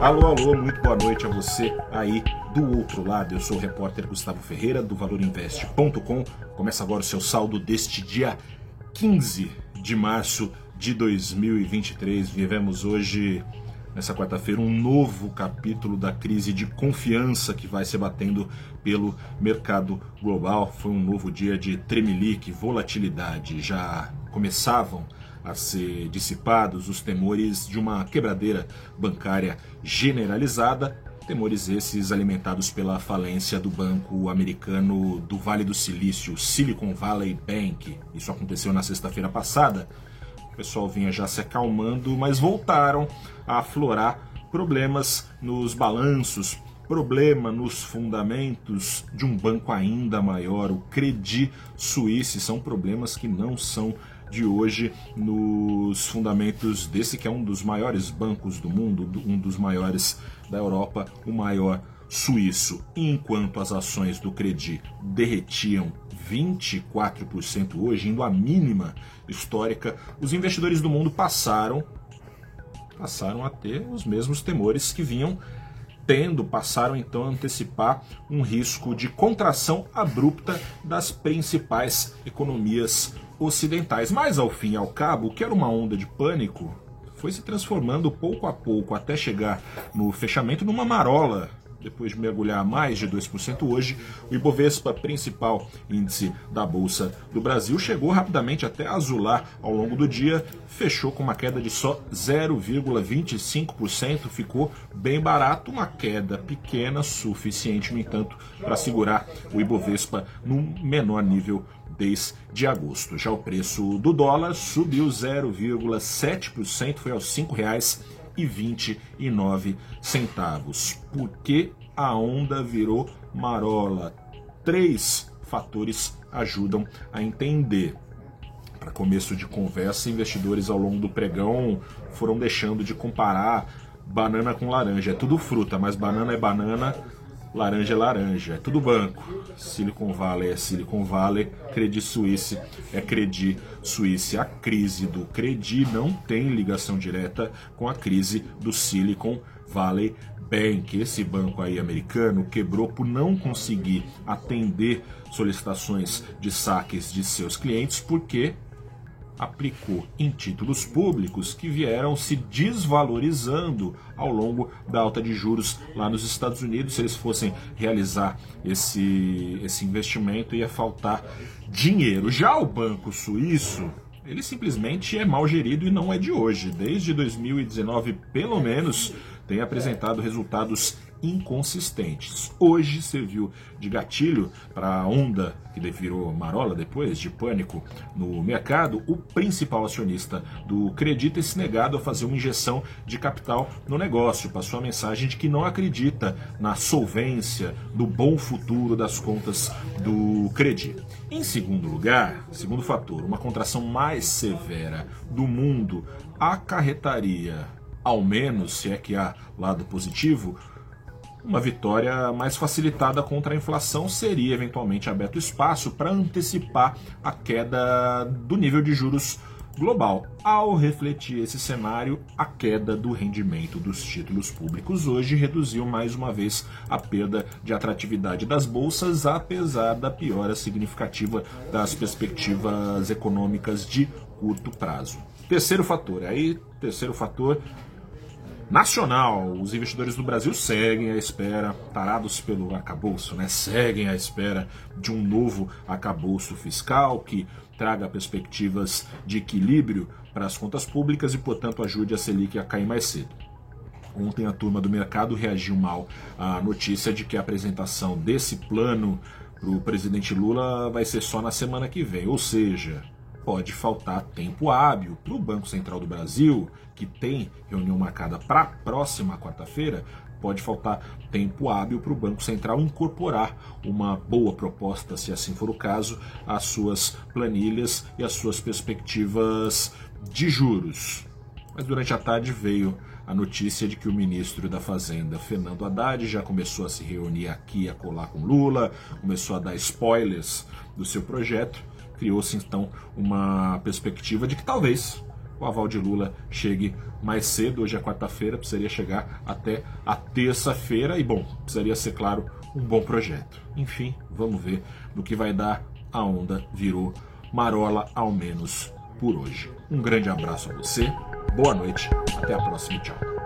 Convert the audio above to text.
Alô, alô, muito boa noite a você aí do outro lado. Eu sou o repórter Gustavo Ferreira do valorinvest.com. Começa agora o seu saldo deste dia 15 de março de 2023. Vivemos hoje, nessa quarta-feira, um novo capítulo da crise de confiança que vai se batendo pelo mercado global. Foi um novo dia de tremelique, volatilidade. Já começavam a ser dissipados os temores de uma quebradeira bancária generalizada, temores esses alimentados pela falência do banco americano do Vale do Silício, Silicon Valley Bank. Isso aconteceu na sexta-feira passada. O pessoal vinha já se acalmando, mas voltaram a aflorar problemas nos balanços, problema nos fundamentos de um banco ainda maior, o Credit Suisse. São problemas que não são de hoje nos fundamentos desse que é um dos maiores bancos do mundo, um dos maiores da Europa, o maior suíço. Enquanto as ações do Credit derretiam 24% hoje, indo à mínima histórica, os investidores do mundo passaram passaram a ter os mesmos temores que vinham tendo, passaram então a antecipar um risco de contração abrupta das principais economias ocidentais. Mas ao fim e ao cabo, o que era uma onda de pânico foi se transformando pouco a pouco até chegar no fechamento numa marola. Depois de mergulhar mais de 2% hoje, o Ibovespa, principal índice da Bolsa do Brasil, chegou rapidamente até azular ao longo do dia, fechou com uma queda de só 0,25%, ficou bem barato, uma queda pequena, suficiente, no entanto, para segurar o Ibovespa num menor nível desde agosto. Já o preço do dólar subiu 0,7%, foi aos R$ 5,29. Por que a onda virou marola? Três fatores ajudam a entender. Para começo de conversa, investidores ao longo do pregão foram deixando de comparar banana com laranja. É tudo fruta, mas banana é banana, laranja é laranja, é tudo banco. Silicon Valley é Silicon Valley, Credit Suisse é Credit Suisse. A crise do Credit não tem ligação direta com a crise do Silicon Valley Bank. Esse banco aí americano quebrou por não conseguir atender solicitações de saques de seus clientes porque aplicou em títulos públicos que vieram se desvalorizando ao longo da alta de juros lá nos Estados Unidos. Se eles fossem realizar esse, esse investimento, ia faltar dinheiro. Já o Banco Suíço. Ele simplesmente é mal gerido e não é de hoje. Desde 2019, pelo menos, tem apresentado resultados inconsistentes. Hoje serviu de gatilho para a onda que virou marola depois de pânico no mercado. O principal acionista do Credit tem se negado a fazer uma injeção de capital no negócio. Passou a mensagem de que não acredita na solvência, do bom futuro das contas do Credit. Em segundo lugar, segundo fator, uma contração mais severa do mundo acarretaria ao menos, se é que há lado positivo, uma vitória mais facilitada contra a inflação seria eventualmente aberto espaço para antecipar a queda do nível de juros global. Ao refletir esse cenário, a queda do rendimento dos títulos públicos hoje reduziu mais uma vez a perda de atratividade das bolsas, apesar da piora significativa das perspectivas econômicas de curto prazo. Terceiro fator, aí, terceiro fator, nacional. Os investidores do Brasil seguem à espera, tarados pelo arcabouço, né? seguem à espera de um novo arcabouço fiscal que traga perspectivas de equilíbrio para as contas públicas e, portanto, ajude a Selic a cair mais cedo. Ontem a turma do mercado reagiu mal à notícia de que a apresentação desse plano para o presidente Lula vai ser só na semana que vem, ou seja, pode faltar tempo hábil para o Banco Central do Brasil, que tem reunião marcada para a próxima quarta-feira, pode faltar tempo hábil para o Banco Central incorporar uma boa proposta, se assim for o caso, às suas planilhas e às suas perspectivas de juros. Mas durante a tarde veio a notícia de que o ministro da Fazenda, Fernando Haddad, já começou a se reunir aqui a colar com Lula, começou a dar spoilers do seu projeto criou-se então uma perspectiva de que talvez o aval de Lula chegue mais cedo. Hoje é quarta-feira, precisaria chegar até a terça-feira. E, bom, precisaria ser, claro, um bom projeto. Enfim, vamos ver no que vai dar. A onda virou marola, ao menos por hoje. Um grande abraço a você, boa noite, até a próxima, tchau.